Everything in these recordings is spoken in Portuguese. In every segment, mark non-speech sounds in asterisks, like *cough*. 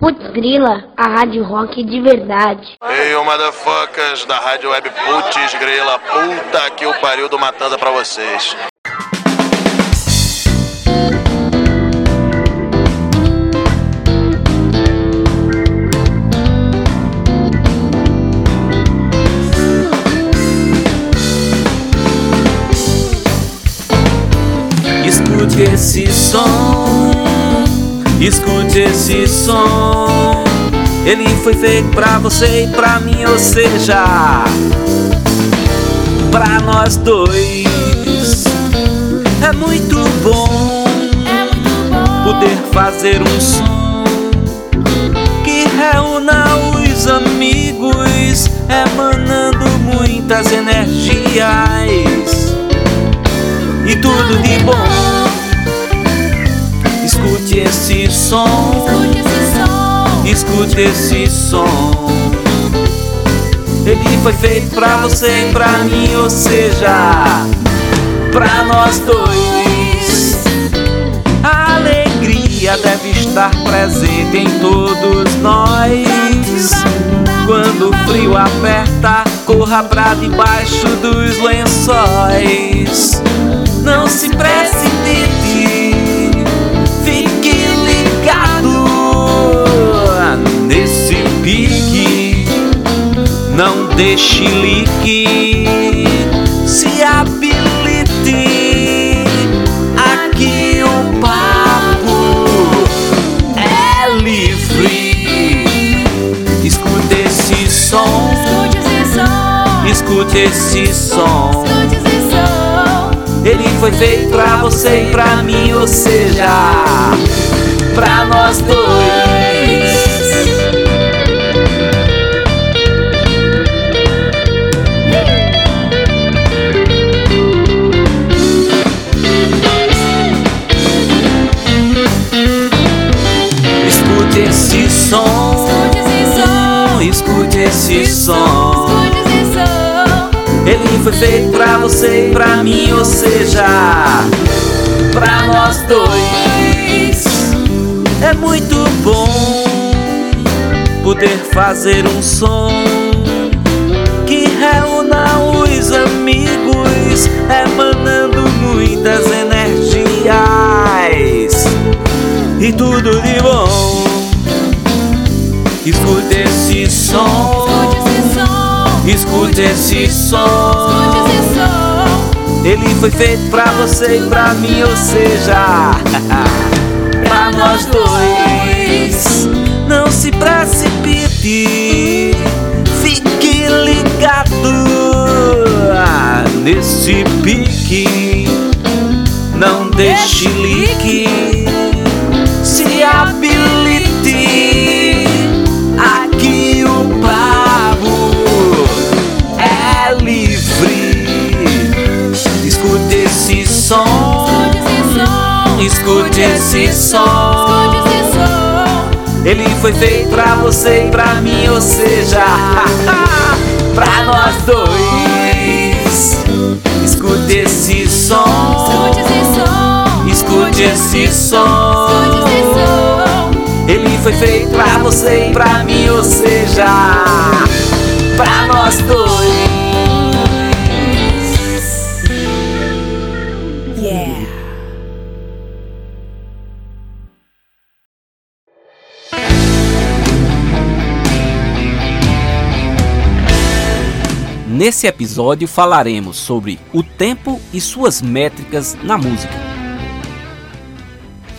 Putz Grila, a rádio rock de verdade. Ei, ô motherfuckers da rádio web Putz Grila, puta que o pariu do Matanda pra vocês. Escute esse som, escute esse som. Ele foi feito pra você e pra mim, ou seja, pra nós dois. É muito bom poder fazer um som que reúna os amigos, emanando muitas energias e tudo de bom. Escute esse som, escute esse som. Ele foi feito pra você e pra mim, ou seja, pra nós dois. A alegria deve estar presente em todos nós. Quando o frio aperta, corra pra debaixo dos lençóis. Não se precipite, Não deixe lique, se habilite. Aqui o papo é livre. Escute esse som, escute esse som. Ele foi feito pra você e pra mim, ou seja, pra nós dois. Esse som. Ele foi feito pra você e pra mim, ou seja, pra nós dois. É muito bom poder fazer um som que reúna os amigos, emanando muitas energias e tudo de bom. Escute esse som. Escute esse som. Ele foi feito pra você e pra mim, ou seja, *laughs* pra nós dois. Não se precipite, fique ligado nesse pique. Não deixe escute esse som. Ele foi feito pra você e pra mim, ou seja, *laughs* pra nós dois. Escute esse som, escute esse som. Ele foi feito pra você e pra mim, ou seja, pra nós dois. Nesse episódio falaremos sobre o tempo e suas métricas na música.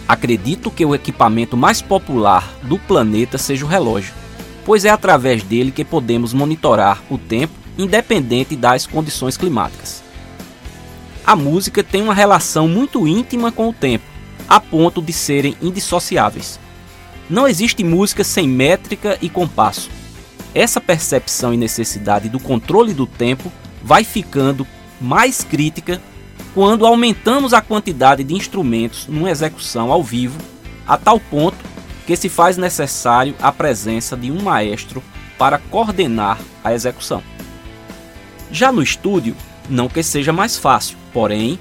Acredito que o equipamento mais popular do planeta seja o relógio, pois é através dele que podemos monitorar o tempo independente das condições climáticas. A música tem uma relação muito íntima com o tempo, a ponto de serem indissociáveis. Não existe música sem métrica e compasso. Essa percepção e necessidade do controle do tempo vai ficando mais crítica quando aumentamos a quantidade de instrumentos numa execução ao vivo, a tal ponto que se faz necessário a presença de um maestro para coordenar a execução. Já no estúdio, não que seja mais fácil, porém,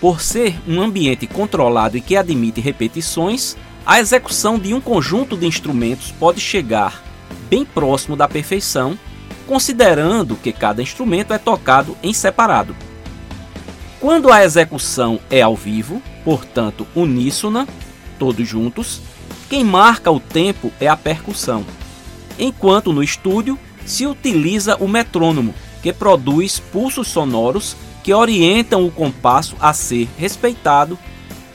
por ser um ambiente controlado e que admite repetições, A execução de um conjunto de instrumentos pode chegar bem próximo da perfeição, considerando que cada instrumento é tocado em separado. Quando a execução é ao vivo, portanto uníssona, todos juntos, quem marca o tempo é a percussão, enquanto no estúdio se utiliza o metrônomo, que produz pulsos sonoros que orientam o compasso a ser respeitado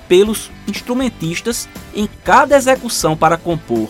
pelos instrumentistas em cada execução para compor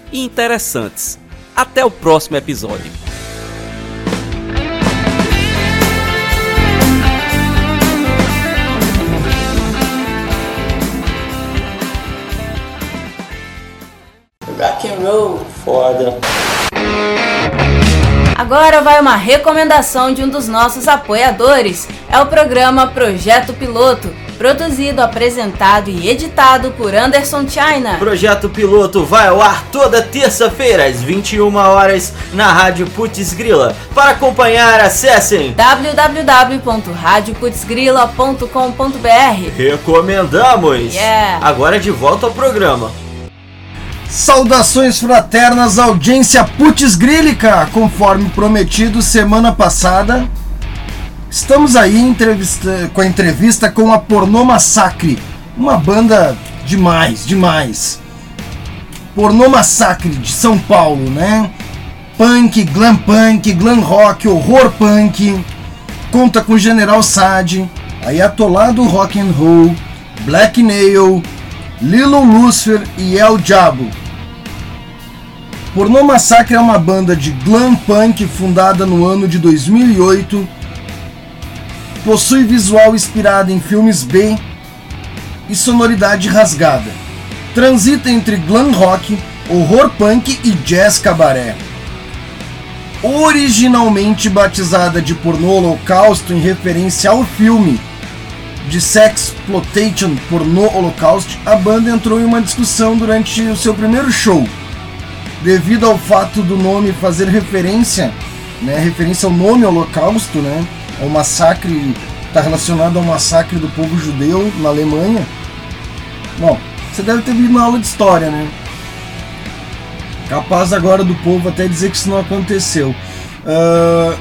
e interessantes. Até o próximo episódio. Rock and roll. Foda. Agora vai uma recomendação de um dos nossos apoiadores. É o programa Projeto Piloto, produzido, apresentado e editado por Anderson China. Projeto Piloto vai ao ar toda terça-feira às 21 horas na Rádio Putz Grila. Para acompanhar, acessem www.radioputzgrila.com.br. Recomendamos. Yeah. Agora de volta ao programa. Saudações fraternas, audiência Putz Grílica, conforme prometido semana passada. Estamos aí entrevista, com a entrevista com a Pornô Massacre, uma banda demais, demais. Pornô Massacre de São Paulo, né? Punk, glam punk, glam rock, horror punk. Conta com General Sad, Ayatollah Rock and Roll, Black Nail, Lilo Lucifer e El Diabo. Pornô Massacre é uma banda de glam punk fundada no ano de 2008. Possui visual inspirado em filmes B e sonoridade rasgada. Transita entre glam rock, horror punk e jazz cabaré. Originalmente batizada de Pornô Holocausto em referência ao filme de Sexploitation Pornô Holocaust, a banda entrou em uma discussão durante o seu primeiro show devido ao fato do nome fazer referência, né, referência ao nome Holocausto, né, ao massacre, está relacionado ao massacre do povo judeu na Alemanha. Bom, você deve ter visto na aula de história, né? Capaz agora do povo até dizer que isso não aconteceu. Uh,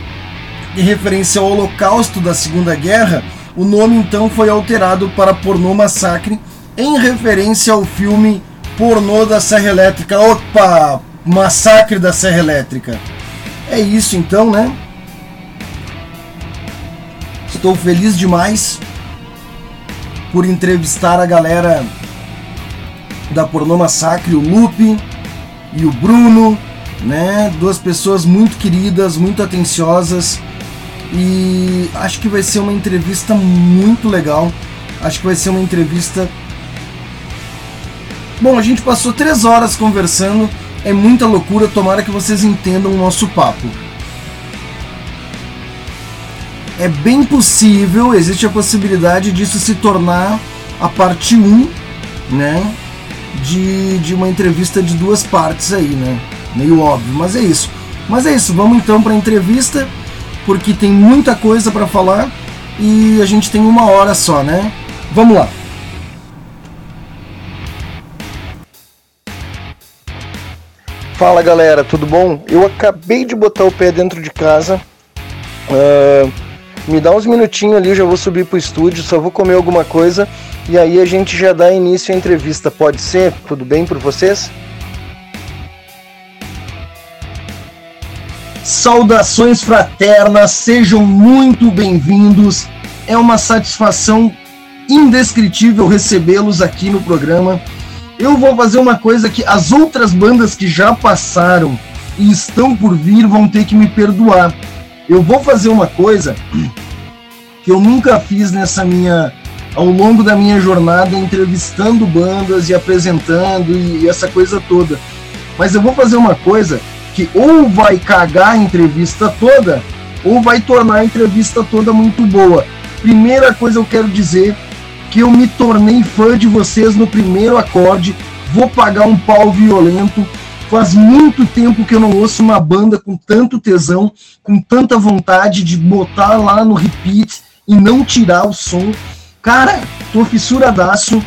em referência ao Holocausto da Segunda Guerra, o nome então foi alterado para Pornô Massacre, em referência ao filme Pornô da Serra Elétrica. Opa! Massacre da Serra Elétrica. É isso então, né? Estou feliz demais por entrevistar a galera da Pornô Massacre, o Lupe e o Bruno, né? Duas pessoas muito queridas, muito atenciosas e acho que vai ser uma entrevista muito legal. Acho que vai ser uma entrevista. Bom, a gente passou três horas conversando é muita loucura, tomara que vocês entendam o nosso papo. É bem possível, existe a possibilidade disso se tornar a parte 1, né? De, de uma entrevista de duas partes aí, né? Meio óbvio, mas é isso. Mas é isso, vamos então para a entrevista, porque tem muita coisa para falar e a gente tem uma hora só, né? Vamos lá. Fala galera, tudo bom? Eu acabei de botar o pé dentro de casa. Uh, me dá uns minutinhos ali, eu já vou subir pro estúdio, só vou comer alguma coisa e aí a gente já dá início à entrevista. Pode ser? Tudo bem por vocês? Saudações fraternas, sejam muito bem-vindos. É uma satisfação indescritível recebê-los aqui no programa. Eu vou fazer uma coisa que as outras bandas que já passaram e estão por vir vão ter que me perdoar. Eu vou fazer uma coisa que eu nunca fiz nessa minha ao longo da minha jornada entrevistando bandas e apresentando e, e essa coisa toda. Mas eu vou fazer uma coisa que ou vai cagar a entrevista toda ou vai tornar a entrevista toda muito boa. Primeira coisa eu quero dizer que eu me tornei fã de vocês no primeiro acorde. Vou pagar um pau violento. Faz muito tempo que eu não ouço uma banda com tanto tesão, com tanta vontade de botar lá no repeat e não tirar o som. Cara, tô fissuradaço.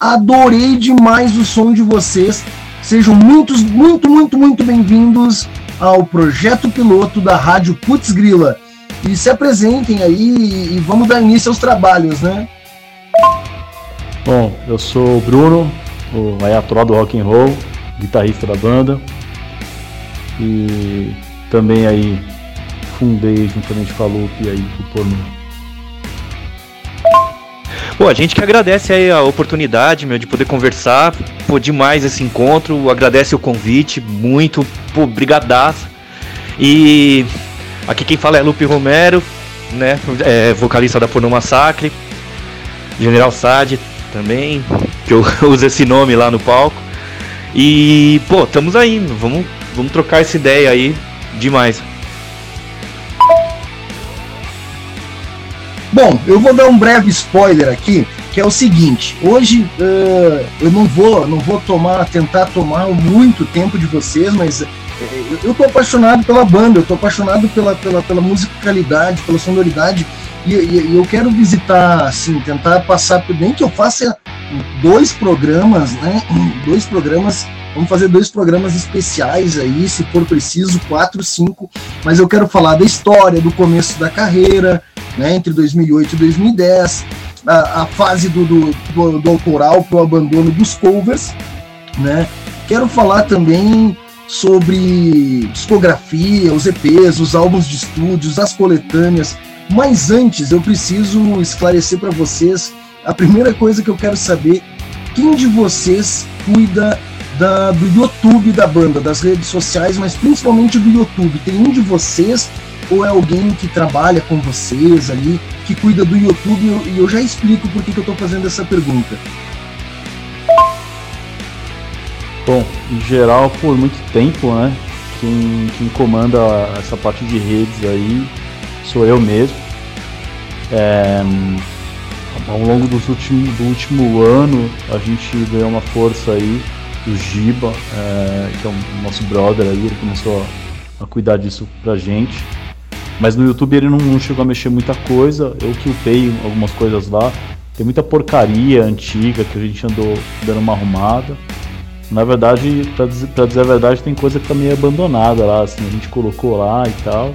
Adorei demais o som de vocês. Sejam muitos, muito, muito, muito bem-vindos ao projeto piloto da Rádio Putz Grila. E se apresentem aí e vamos dar início aos trabalhos, né? Bom, eu sou o Bruno, o Ayatollah do Rock and Roll, guitarrista da banda. E também aí fundei juntamente com a Lupe aí o Porno. Pô, a gente que agradece aí a oportunidade, meu, de poder conversar. Pô, demais esse encontro. Agradece o convite, muito. Pô, brigadaço. E aqui quem fala é Lupe Romero, né? É, vocalista da Porno Massacre. General Sad também, que eu *laughs* uso esse nome lá no palco. E, pô, estamos aí, vamos, vamos trocar essa ideia aí demais. Bom, eu vou dar um breve spoiler aqui, que é o seguinte: hoje uh, eu não vou, não vou tomar, tentar tomar muito tempo de vocês, mas uh, eu tô apaixonado pela banda, eu tô apaixonado pela, pela, pela musicalidade, pela sonoridade, e, e, eu quero visitar, assim, tentar passar, nem que eu faça dois programas, né? Dois programas Vamos fazer dois programas especiais aí, se for preciso, quatro, cinco. Mas eu quero falar da história, do começo da carreira, né, entre 2008 e 2010, a, a fase do, do, do, do autoral para o abandono dos covers. Né. Quero falar também sobre discografia, os EPs, os álbuns de estúdios, as coletâneas. Mas antes eu preciso esclarecer para vocês a primeira coisa que eu quero saber: quem de vocês cuida da, do YouTube da banda, das redes sociais, mas principalmente do YouTube. Tem um de vocês ou é alguém que trabalha com vocês ali, que cuida do YouTube? E eu, já explico por que, que eu estou fazendo essa pergunta. Bom, em geral, por muito tempo, né? Quem, quem comanda essa parte de redes aí sou eu mesmo. É, ao longo dos últimos, do último ano, a gente ganhou uma força aí o Giba, é, que é o nosso brother aí, ele começou a, a, cuidar disso pra gente. Mas no YouTube ele não, não, chegou a mexer muita coisa, eu que algumas coisas lá. Tem muita porcaria antiga que a gente andou dando uma arrumada. Na verdade, pra dizer, pra dizer a verdade, tem coisa que tá meio abandonada lá, assim, a gente colocou lá e tal.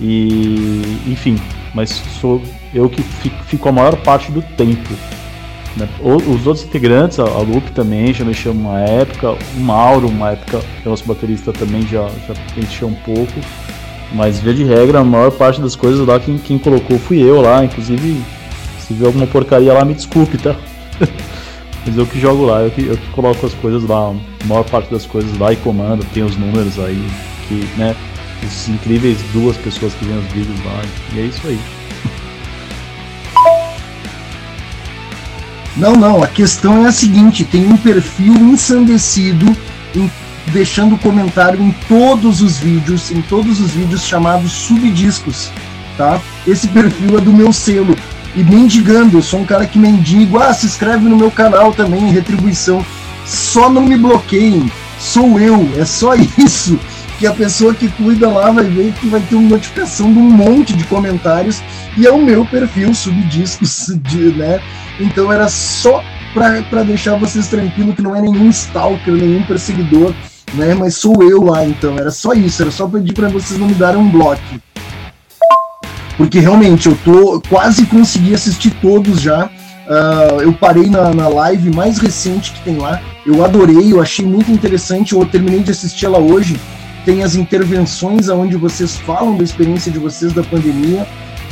E, enfim, mas sou eu que fico, a maior parte do tempo né? Os outros integrantes, a Lupe também já mexeu uma época, o Mauro, uma época, é nosso baterista também já, já mexeu um pouco. Mas via de regra, a maior parte das coisas lá, quem, quem colocou fui eu lá, inclusive se viu alguma porcaria lá, me desculpe, tá? *laughs* Mas eu que jogo lá, eu que, eu que coloco as coisas lá, a maior parte das coisas lá e comando, tem os números aí, que, né, os incríveis duas pessoas que vêm os vídeos lá, e é isso aí. Não, não, a questão é a seguinte: tem um perfil ensandecido em, deixando comentário em todos os vídeos, em todos os vídeos chamados subdiscos, tá? Esse perfil é do meu selo. E mendigando, eu sou um cara que mendigo, ah, se inscreve no meu canal também, retribuição. Só não me bloqueiem, sou eu, é só *laughs* isso. Que a pessoa que cuida lá vai ver que vai ter uma notificação de um monte de comentários e é o meu perfil subdiscos, de, né? Então era só para deixar vocês tranquilos que não é nenhum stalker, nenhum perseguidor, né? Mas sou eu lá, então. Era só isso, era só pedir para vocês não me darem um bloco. Porque realmente eu tô quase consegui assistir todos já. Uh, eu parei na, na live mais recente que tem lá. Eu adorei, eu achei muito interessante. Eu terminei de assistir ela hoje. Tem as intervenções onde vocês falam da experiência de vocês da pandemia.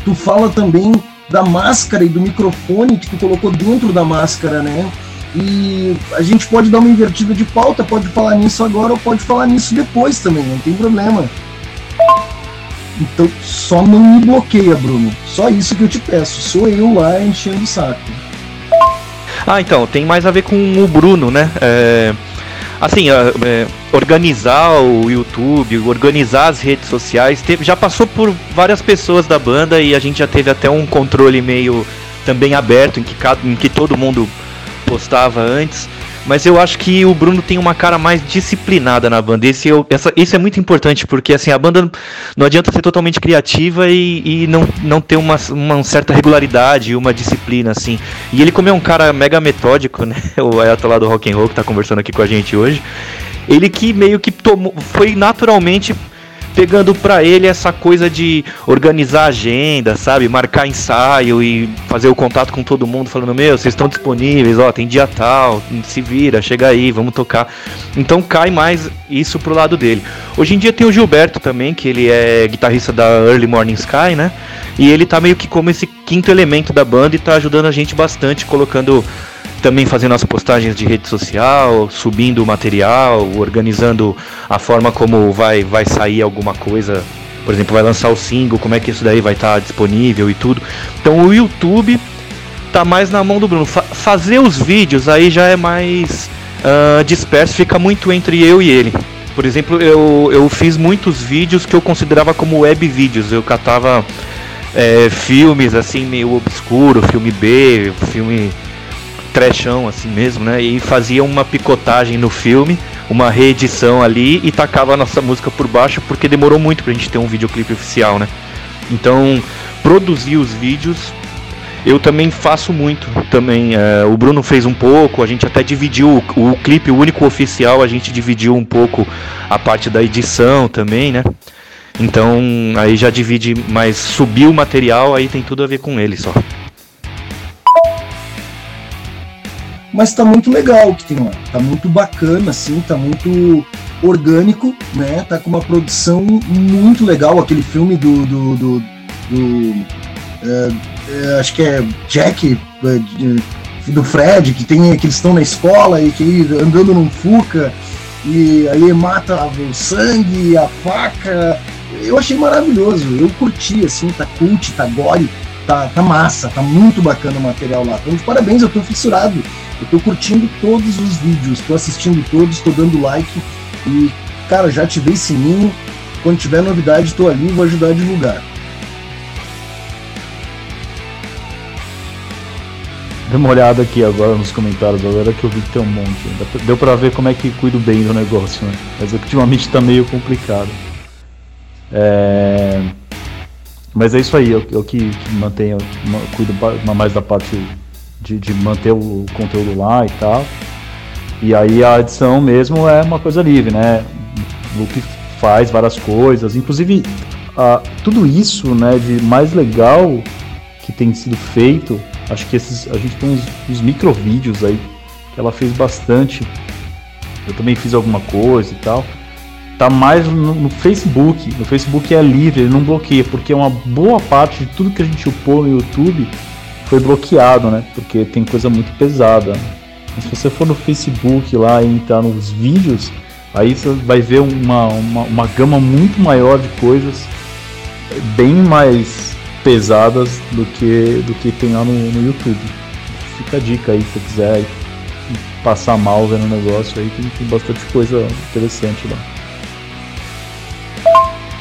Tu fala também da máscara e do microfone que tu colocou dentro da máscara, né? E a gente pode dar uma invertida de pauta, pode falar nisso agora ou pode falar nisso depois também, não tem problema. Então só não me bloqueia, Bruno. Só isso que eu te peço. Sou eu lá enchendo o saco. Ah, então, tem mais a ver com o Bruno, né? É, assim, é, organizar o YouTube, organizar as redes sociais, teve, já passou por várias pessoas da banda e a gente já teve até um controle meio também aberto em que, em que todo mundo postava antes. Mas eu acho que o Bruno tem uma cara mais disciplinada na banda. Esse, eu, essa, isso é muito importante, porque assim, a banda não adianta ser totalmente criativa e, e não, não ter uma, uma certa regularidade, uma disciplina, assim. E ele, como é um cara mega metódico, *laughs* né? O Ayatollah do Rock and Roll que tá conversando aqui com a gente hoje. Ele que meio que tomou, foi naturalmente pegando para ele essa coisa de organizar agenda, sabe? Marcar ensaio e fazer o contato com todo mundo, falando: Meu, vocês estão disponíveis, ó, tem dia tal, se vira, chega aí, vamos tocar. Então cai mais isso pro lado dele. Hoje em dia tem o Gilberto também, que ele é guitarrista da Early Morning Sky, né? E ele tá meio que como esse quinto elemento da banda e tá ajudando a gente bastante, colocando também fazendo as postagens de rede social, subindo o material, organizando a forma como vai, vai sair alguma coisa. Por exemplo, vai lançar o single, como é que isso daí vai estar tá disponível e tudo. Então o YouTube tá mais na mão do Bruno. Fa fazer os vídeos aí já é mais uh, disperso, fica muito entre eu e ele. Por exemplo, eu, eu fiz muitos vídeos que eu considerava como web vídeos. Eu catava é, filmes assim meio obscuro, filme B, filme trechão assim mesmo, né? E fazia uma picotagem no filme, uma reedição ali e tacava a nossa música por baixo porque demorou muito pra gente ter um videoclipe oficial, né? Então, produzir os vídeos eu também faço muito também. É, o Bruno fez um pouco, a gente até dividiu o, o clipe, o único oficial, a gente dividiu um pouco a parte da edição também, né? Então aí já divide, mas subir o material aí tem tudo a ver com ele só. Mas tá muito legal o que tem lá. Tá muito bacana, assim, tá muito orgânico, né? Tá com uma produção muito legal. Aquele filme do. do, do, do é, é, acho que é Jack, é, do Fred, que tem que eles estão na escola e que andando num Fuca e aí mata o sangue, a faca. Eu achei maravilhoso, eu curti, assim, tá cult, tá gore, tá, tá massa, tá muito bacana o material lá. Então, parabéns, eu tô fissurado eu tô curtindo todos os vídeos, tô assistindo todos, tô dando like e, cara, já ativei sininho. Quando tiver novidade, tô ali vou ajudar a divulgar. Dê uma olhada aqui agora nos comentários, galera, que eu vi que tem um monte. Deu pra ver como é que cuido bem do negócio, né? Mas ultimamente tá meio complicado. É... Mas é isso aí, eu, eu que, que mantenho, cuido mais da parte de, de manter o conteúdo lá e tal. E aí a edição mesmo é uma coisa livre, né? O Luke faz várias coisas, inclusive uh, tudo isso, né, de mais legal que tem sido feito, acho que esses, a gente tem uns, uns micro vídeos aí que ela fez bastante. Eu também fiz alguma coisa e tal. Tá mais no, no Facebook. No Facebook é livre, ele não bloqueia, porque uma boa parte de tudo que a gente upou no YouTube foi bloqueado, né? Porque tem coisa muito pesada. Mas se você for no Facebook lá e entrar nos vídeos, aí você vai ver uma, uma, uma gama muito maior de coisas bem mais pesadas do que, do que tem lá no, no YouTube. Fica a dica aí se você quiser passar mal vendo o negócio aí, tem, tem bastante coisa interessante lá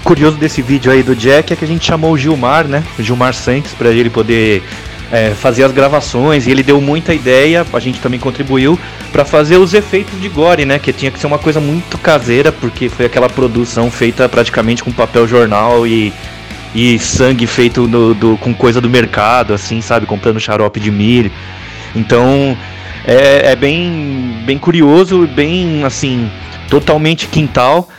curioso desse vídeo aí do Jack é que a gente chamou o Gilmar, né? O Gilmar Santos, para ele poder é, fazer as gravações e ele deu muita ideia, a gente também contribuiu para fazer os efeitos de gore, né? Que tinha que ser uma coisa muito caseira, porque foi aquela produção feita praticamente com papel jornal e, e sangue feito do, com coisa do mercado, assim, sabe? Comprando xarope de milho. Então é, é bem, bem curioso, bem assim, totalmente quintal.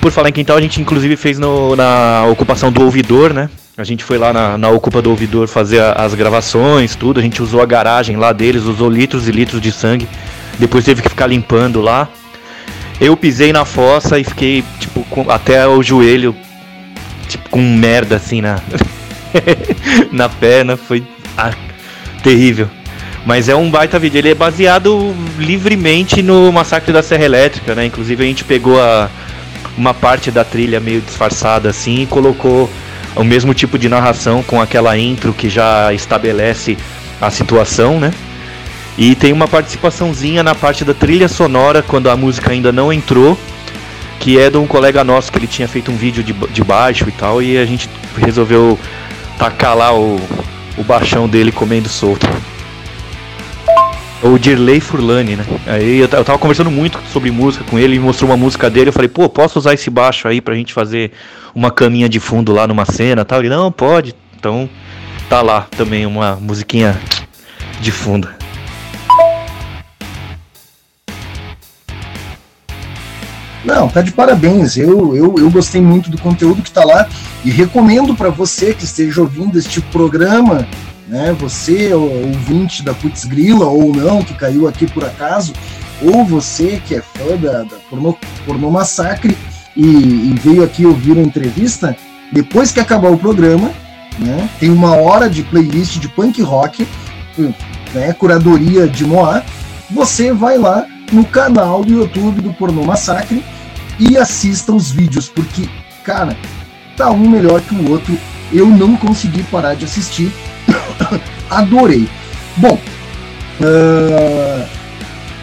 Por falar em quintal, a gente inclusive fez no, na ocupação do ouvidor, né? A gente foi lá na, na Ocupa do Ouvidor fazer a, as gravações, tudo. A gente usou a garagem lá deles, usou litros e litros de sangue. Depois teve que ficar limpando lá. Eu pisei na fossa e fiquei, tipo, com, até o joelho, tipo, com merda assim na, *laughs* na perna. Foi ah, terrível. Mas é um baita vídeo. Ele é baseado livremente no massacre da Serra Elétrica, né? Inclusive a gente pegou a, uma parte da trilha meio disfarçada assim e colocou o mesmo tipo de narração com aquela intro que já estabelece a situação, né? E tem uma participaçãozinha na parte da trilha sonora quando a música ainda não entrou, que é de um colega nosso que ele tinha feito um vídeo de, de baixo e tal, e a gente resolveu tacar lá o, o baixão dele comendo solto. O Dirley Furlani, né? Aí eu, eu tava conversando muito sobre música com ele, ele mostrou uma música dele, eu falei, pô, posso usar esse baixo aí pra gente fazer uma caminha de fundo lá numa cena tal? Ele, não, pode. Então tá lá também uma musiquinha de fundo. Não, tá de parabéns. Eu, eu, eu gostei muito do conteúdo que tá lá e recomendo para você que esteja ouvindo este programa, né? Você, ouvinte da Putz Grila ou não, que caiu aqui por acaso, ou você que é fã da, da porno, porno Massacre e, e veio aqui ouvir uma entrevista, depois que acabar o programa, né? Tem uma hora de playlist de punk rock, né? Curadoria de Moá. Você vai lá no canal do YouTube do Pornô Massacre e assista os vídeos, porque, cara, tá um melhor que o outro. Eu não consegui parar de assistir. *coughs* Adorei. Bom, uh,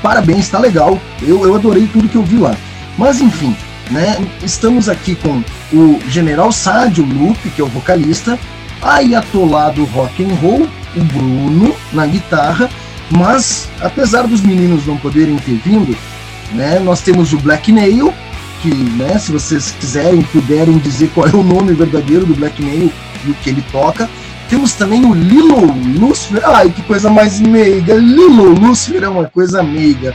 parabéns, tá legal. Eu, eu adorei tudo que eu vi lá. Mas enfim, né? Estamos aqui com o General Sádio Lupe, que é o vocalista, Ayatollah do rock and roll, o Bruno na guitarra mas, apesar dos meninos não poderem ter vindo, né, nós temos o Black Nail, que, né, se vocês quiserem, puderem dizer qual é o nome verdadeiro do Black Nail e o que ele toca. Temos também o Lilo Lucifer, ai que coisa mais meiga, Lilo Lucifer é uma coisa meiga.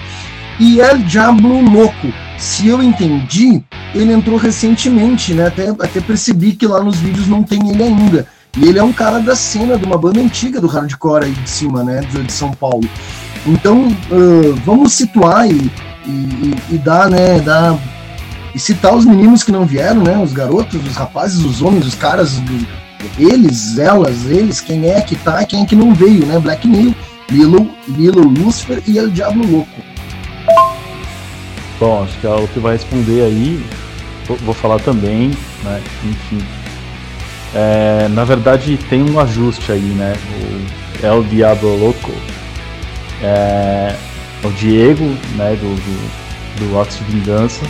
E El Diablo Louco, se eu entendi, ele entrou recentemente, né? Até, até percebi que lá nos vídeos não tem ele ainda. E ele é um cara da cena de uma banda antiga do hardcore aí de cima, né? De São Paulo. Então, uh, vamos situar e, e, e, dar, né? Dar, e citar os meninos que não vieram, né? Os garotos, os rapazes, os homens, os caras, eles, elas, eles, quem é que tá, quem é que não veio, né? Black Neil, Lilo, Lilo Lucifer e El Diablo Louco. Bom, acho que é o que vai responder aí, vou, falar também, né? Enfim, é, na verdade, tem um ajuste aí, né? O El Diablo Loco. É, o Diego, né, do, do, do Atos de Vingança,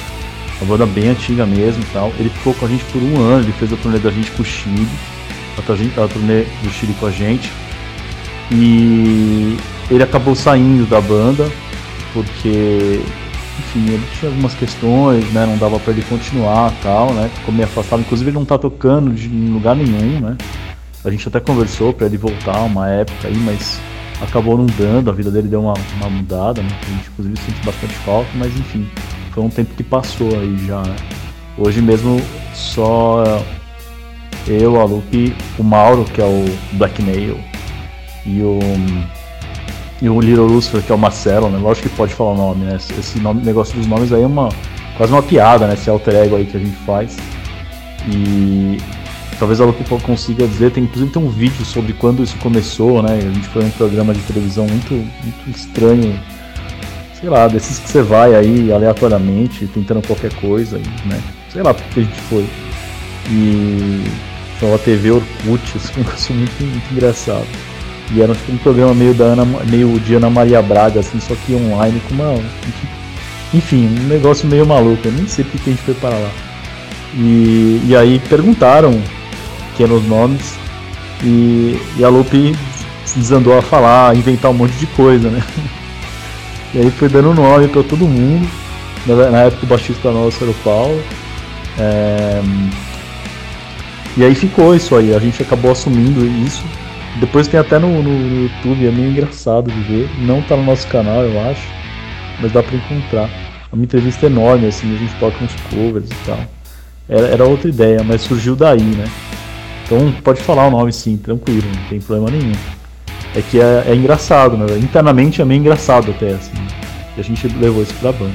uma banda bem antiga mesmo tal. Ele ficou com a gente por um ano, ele fez a turnê da gente pro Chile, a, turnê do Chile com a gente. E ele acabou saindo da banda porque enfim, ele tinha algumas questões, né? Não dava para ele continuar tal, né? Ficou meio afastado. Inclusive ele não tá tocando de, lugar nenhum, né? A gente até conversou para ele voltar uma época aí, mas acabou não dando, a vida dele deu uma, uma mudada, né? A gente inclusive sente bastante falta, mas enfim, foi um tempo que passou aí já, né? Hoje mesmo só eu, a Lupe, o Mauro, que é o Black Nail, e o e o Little Lucifer, que é o Marcelo, né? Lógico que pode falar o nome, né? Esse nome, negócio dos nomes aí é uma quase uma piada, né? Esse alter ego aí que a gente faz. E talvez a Luke consiga dizer, tem inclusive tem um vídeo sobre quando isso começou, né? A gente foi um programa de televisão muito, muito estranho, sei lá, desses que você vai aí aleatoriamente, tentando qualquer coisa, né? Sei lá porque a gente foi. E foi a TV Orkut, assim, um *laughs* negócio muito, muito engraçado. E era tipo um programa meio da Ana, meio de Ana Maria Braga, assim, só que online com uma. Enfim, um negócio meio maluco, eu nem sei porque a gente foi para lá. E, e aí perguntaram que eram os nomes e, e a Lupe desandou a falar, a inventar um monte de coisa, né? *laughs* E aí foi dando nome para todo mundo. Na, na, época o baixista nosso era o Paulo. É... E aí ficou isso aí, a gente acabou assumindo isso depois tem até no, no, YouTube, é meio engraçado de ver. Não tá no nosso canal, eu acho, mas dá pra encontrar. É uma entrevista enorme, assim, a gente toca uns covers e tal. Era, era outra ideia, mas surgiu daí, né? Então pode falar o nome sim, tranquilo, não tem problema nenhum. É que é, é engraçado, né? Internamente é meio engraçado até, assim. E a gente levou isso pra banda.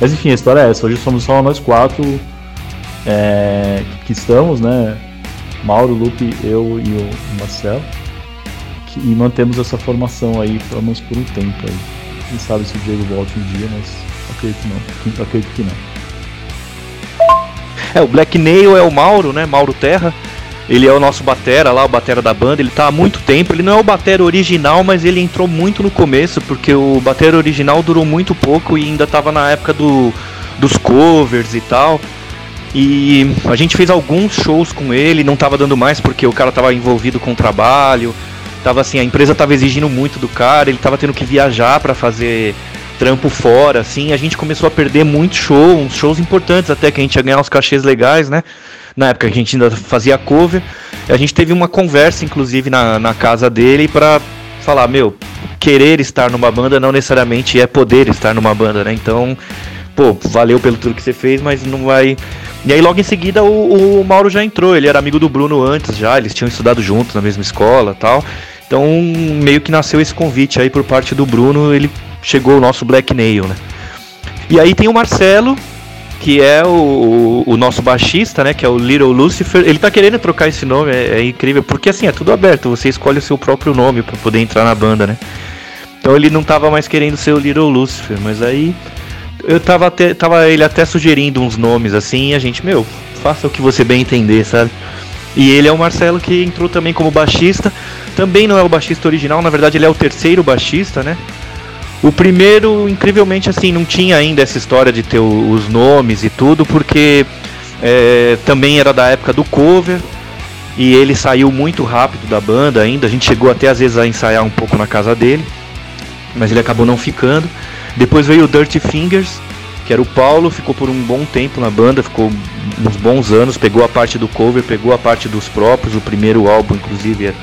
Mas enfim, a história é essa. Hoje somos só nós quatro é, que estamos, né? Mauro, Lupe, eu e o Marcelo. Que, e mantemos essa formação aí, pelo menos por um tempo aí. Quem sabe se o Diego volte um dia, mas acredito que não. Acredito que não. É, o Black Nail é o Mauro, né? Mauro Terra. Ele é o nosso batera lá, o batera da banda. Ele tá há muito tempo. Ele não é o batera original, mas ele entrou muito no começo, porque o batera original durou muito pouco e ainda tava na época do, dos covers e tal. E a gente fez alguns shows com ele, não tava dando mais porque o cara tava envolvido com o trabalho. Tava assim, a empresa tava exigindo muito do cara, ele tava tendo que viajar para fazer trampo fora, assim, a gente começou a perder muito show, uns shows importantes até que a gente ia ganhar uns cachês legais, né? Na época a gente ainda fazia cover. A gente teve uma conversa, inclusive, na, na casa dele para falar, meu, querer estar numa banda não necessariamente é poder estar numa banda, né? Então, pô, valeu pelo tudo que você fez, mas não vai. E aí logo em seguida o, o Mauro já entrou, ele era amigo do Bruno antes já, eles tinham estudado juntos na mesma escola tal. Então meio que nasceu esse convite aí por parte do Bruno, ele chegou o nosso Black Nail, né? E aí tem o Marcelo, que é o, o, nosso baixista, né? Que é o Little Lucifer. Ele tá querendo trocar esse nome, é, é incrível, porque assim, é tudo aberto, você escolhe o seu próprio nome para poder entrar na banda, né? Então ele não tava mais querendo ser o Little Lucifer, mas aí eu tava, até, tava ele até sugerindo uns nomes assim, e a gente, meu, faça o que você bem entender, sabe? E ele é o Marcelo que entrou também como baixista. Também não é o baixista original, na verdade ele é o terceiro baixista, né? O primeiro, incrivelmente, assim, não tinha ainda essa história de ter os nomes e tudo, porque é, também era da época do cover e ele saiu muito rápido da banda ainda. A gente chegou até às vezes a ensaiar um pouco na casa dele, mas ele acabou não ficando. Depois veio o Dirty Fingers, que era o Paulo, ficou por um bom tempo na banda, ficou uns bons anos, pegou a parte do cover, pegou a parte dos próprios, o primeiro álbum inclusive é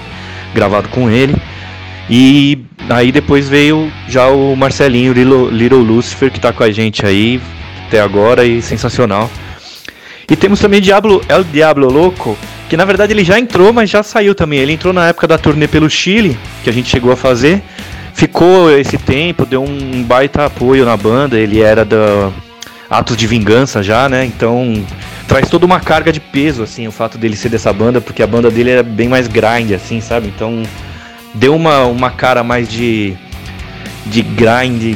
gravado com ele. E aí depois veio já o Marcelinho Little, Little Lucifer que tá com a gente aí até agora e sensacional. E temos também Diablo, El Diablo Louco, que na verdade ele já entrou, mas já saiu também. Ele entrou na época da turnê pelo Chile, que a gente chegou a fazer. Ficou esse tempo, deu um baita apoio na banda. Ele era da Atos de Vingança já, né? Então traz toda uma carga de peso, assim, o fato dele ser dessa banda, porque a banda dele era bem mais grind, assim, sabe? Então deu uma, uma cara mais de, de grind,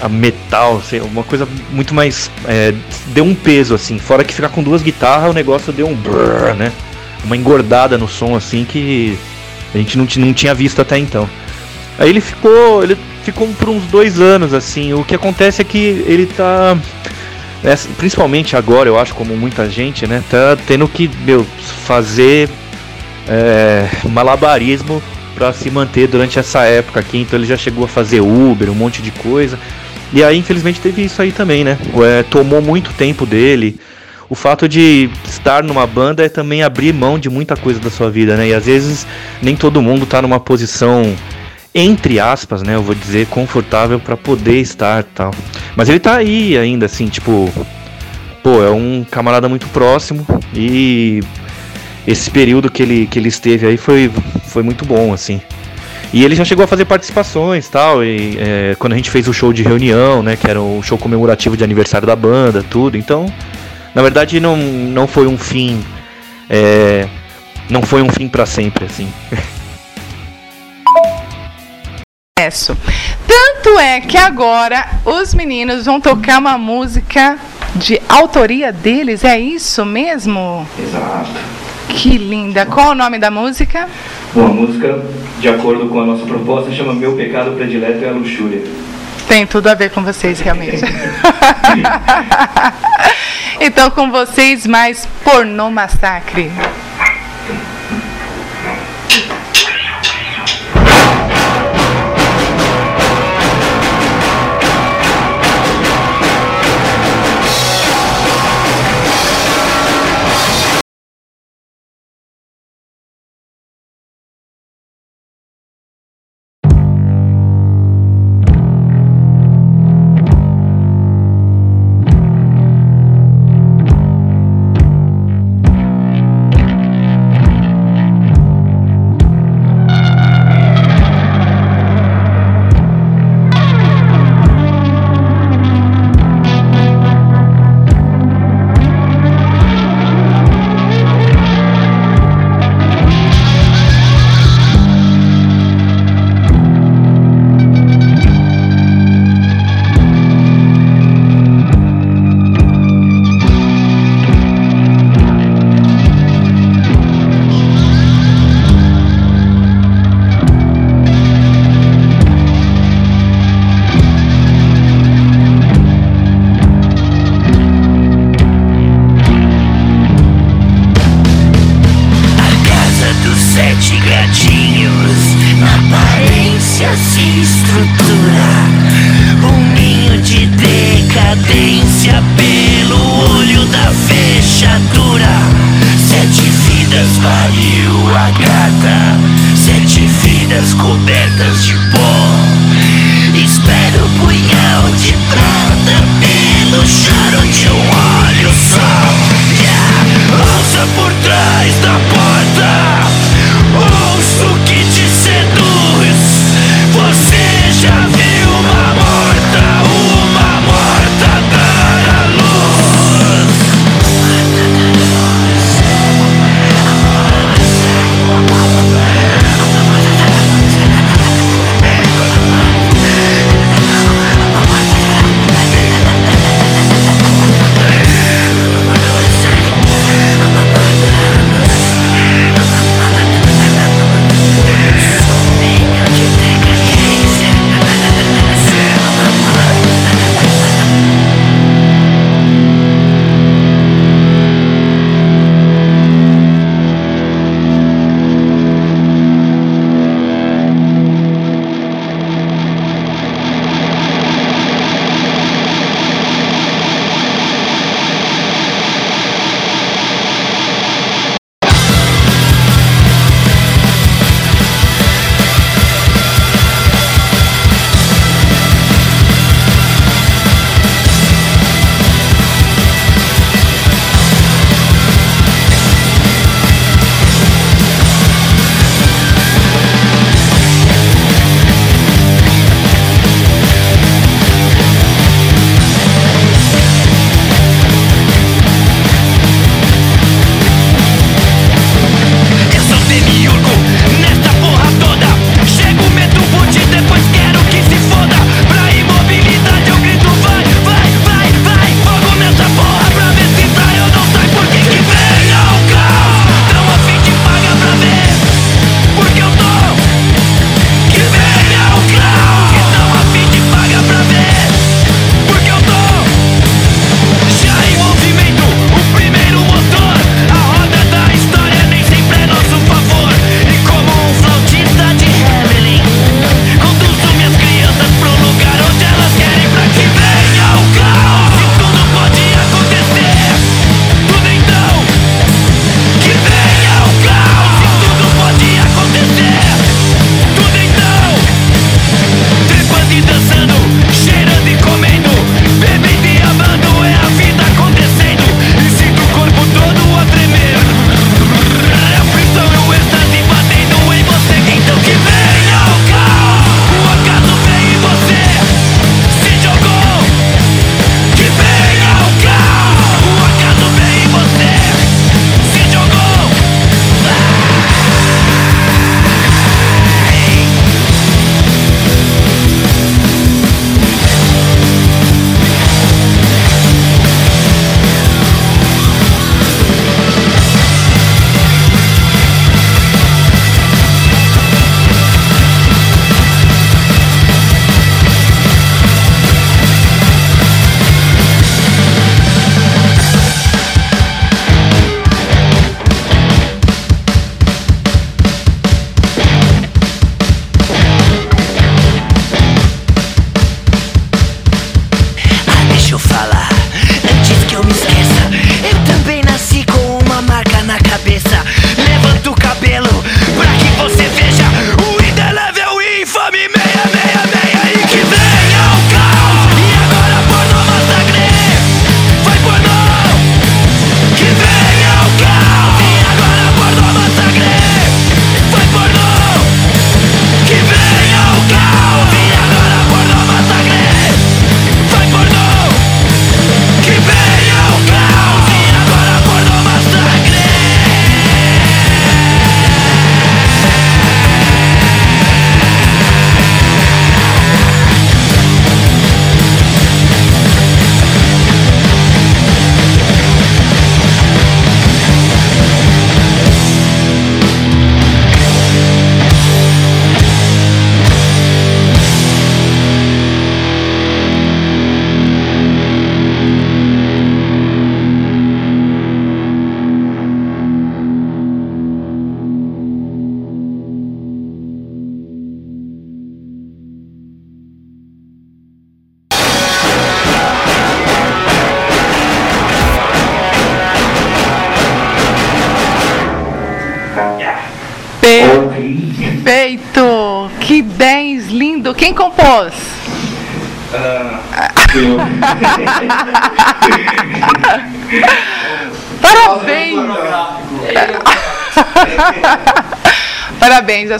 a metal, assim, uma coisa muito mais. É, deu um peso, assim. Fora que ficar com duas guitarras, o negócio deu um brrr, né? Uma engordada no som, assim, que a gente não, não tinha visto até então. Aí ele ficou. Ele ficou por uns dois anos, assim. O que acontece é que ele tá. Principalmente agora, eu acho, como muita gente, né? Tá tendo que, meu, fazer é, malabarismo para se manter durante essa época aqui. Então ele já chegou a fazer Uber, um monte de coisa. E aí, infelizmente, teve isso aí também, né? É, tomou muito tempo dele. O fato de estar numa banda é também abrir mão de muita coisa da sua vida, né? E às vezes nem todo mundo tá numa posição entre aspas, né, eu vou dizer confortável para poder estar, tal. Mas ele tá aí ainda assim, tipo, pô, é um camarada muito próximo e esse período que ele, que ele esteve aí foi, foi muito bom, assim. E ele já chegou a fazer participações tal, e é, quando a gente fez o show de reunião, né, que era um show comemorativo de aniversário da banda, tudo. Então, na verdade, não, não foi um fim, é, não foi um fim para sempre, assim. *laughs* Tanto é que agora os meninos vão tocar uma música de autoria deles, é isso mesmo? Exato. Que linda. Qual o nome da música? Bom, a música, de acordo com a nossa proposta, chama Meu Pecado Predileto é a Luxúria. Tem tudo a ver com vocês, realmente. *laughs* então, com vocês, mais Pornô Massacre. pedras de pó. Espero o punhal de prata pelo choro de um olho só. Yeah. Ouça por trás da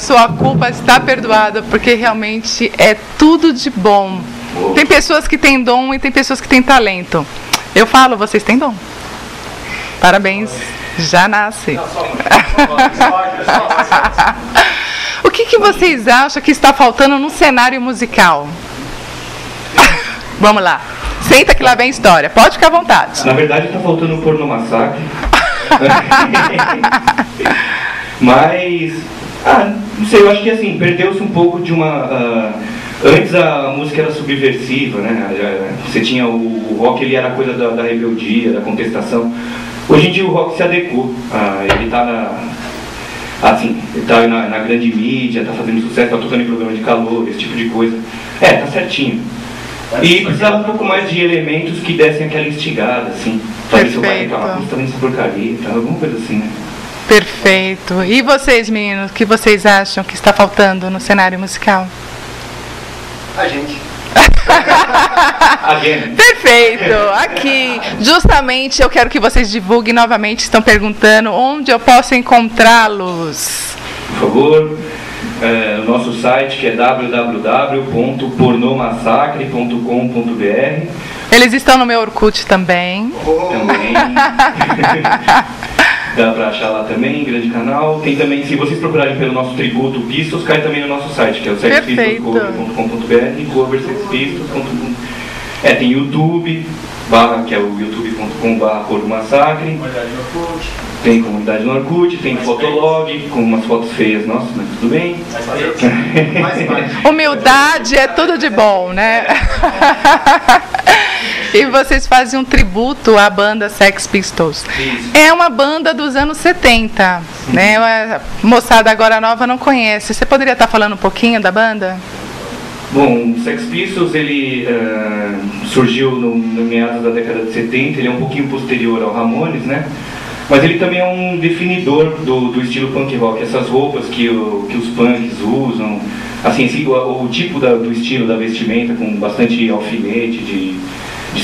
sua culpa está perdoada, porque realmente é tudo de bom. Tem pessoas que têm dom e tem pessoas que têm talento. Eu falo, vocês têm dom. Parabéns, já nasce. *laughs* o que, que vocês acham que está faltando no cenário musical? *laughs* Vamos lá. Senta que lá vem história. Pode ficar à vontade. Na verdade, tá faltando um porno massacre. *laughs* Mas, ah, não sei, eu acho que assim, perdeu-se um pouco de uma. ah, antes a música era subversiva, né? Você tinha o, o rock, ele era coisa da, da rebeldia, da contestação. Hoje em dia o rock se adequou. Ah, ele tá na. Assim, ele tá na, na grande mídia, tá fazendo sucesso, tá tocando em programa de calor, esse tipo de coisa. É, tá certinho. E precisava um pouco mais de elementos que dessem aquela instigada, assim. Talvez seu pai Perfeito. reclamar, essa porcaria, tá? alguma coisa assim, né? Perfeito. E vocês, meninos, o que vocês acham que está faltando no cenário musical? *laughs* A gente. Perfeito. Aqui, justamente, eu quero que vocês divulguem novamente. Estão perguntando onde eu posso encontrá-los. Por favor, é, o nosso site que é www.pornomassacre.com.br Eles estão no meu Orkut também. também. *laughs* Dá pra achar lá também, grande canal. Tem também, se vocês procurarem pelo nosso tributo Pistos, cai também no nosso site, que é o Perfeito. sexpistols.com.br, coversexpistos.com. É, tem YouTube, barra, que é o youtube.com barra Porno Massacre. Tem comunidade no Orkut, tem Fotolog, com umas fotos feias, nossa, mas tudo bem. *laughs* Humildade é tudo de bom, né? *laughs* E vocês fazem um tributo à banda Sex Pistols. É uma banda dos anos 70, né? A moçada agora nova não conhece. Você poderia estar falando um pouquinho da banda? Bom, o Sex Pistols ele eh, surgiu no, no meados da década de 70, ele é um pouquinho posterior ao Ramones, né? Mas ele também é um definidor do, do estilo punk rock, essas roupas que, o- que os punks usam, assim, o, o tipo da- do estilo da vestimenta com bastante alfinete de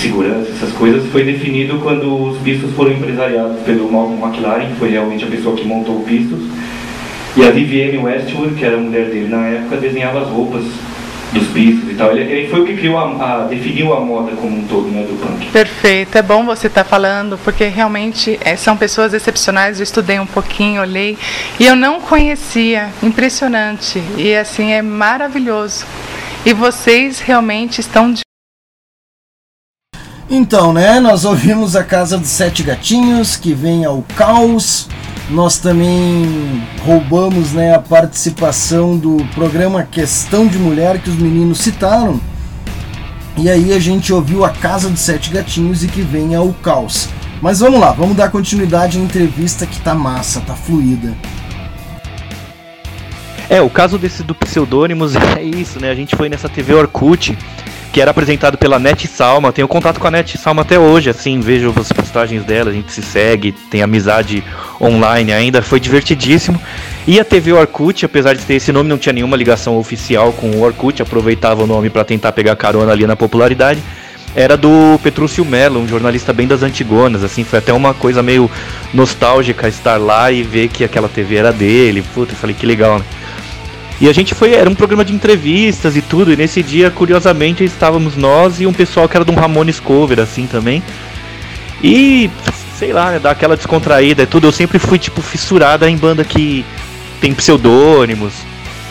segurança, essas coisas, foi definido quando os Pistols foram empresariados pelo Malcolm McLaren, que foi realmente a pessoa que montou o Pistols. E a Vivienne Westwood, que era a mulher dele na época, desenhava as roupas dos Pistols e tal. Ele, foi o que criou a, a- definiu a moda como um todo, né, do punk. Perfeito, é bom você estar falando, porque realmente eh, são pessoas excepcionais. Eu estudei um pouquinho, olhei, e eu não conhecia. Impressionante. E assim, é maravilhoso. E vocês realmente estão. Então, né, nós ouvimos a Casa dos Sete Gatinhos, que vem ao caos. Nós também roubamos né, a participação do programa Questão de Mulher que os meninos citaram. E aí a gente ouviu a Casa dos Sete Gatinhos e que vem ao caos. Mas vamos lá, vamos dar continuidade à entrevista que tá massa, tá fluida. É, o caso desse do Pseudônimos *laughs* é isso, né? A gente foi nessa TV Orkut, que era apresentado pela Net Salma. Tenho contato com a Net Salma até hoje, assim, vejo as postagens dela, a gente se segue, tem amizade online ainda, foi divertidíssimo. E a TV Orkut, apesar de ter esse nome, não tinha nenhuma ligação oficial com o Orkut, aproveitava o nome para tentar pegar carona ali na popularidade. Era do Petrúcio Melo, um jornalista bem das antigonas, assim, foi até uma coisa meio nostálgica estar lá e ver que aquela TV era dele. Puta, eu falei que legal, né? E a gente foi, era um programa de entrevistas e tudo, e nesse dia, curiosamente, estávamos nós e um pessoal que era de um Ramones cover, assim, também. E, sei lá, né, dá aquela descontraída e tudo. Eu sempre fui, tipo, fissurada em banda que tem pseudônimos.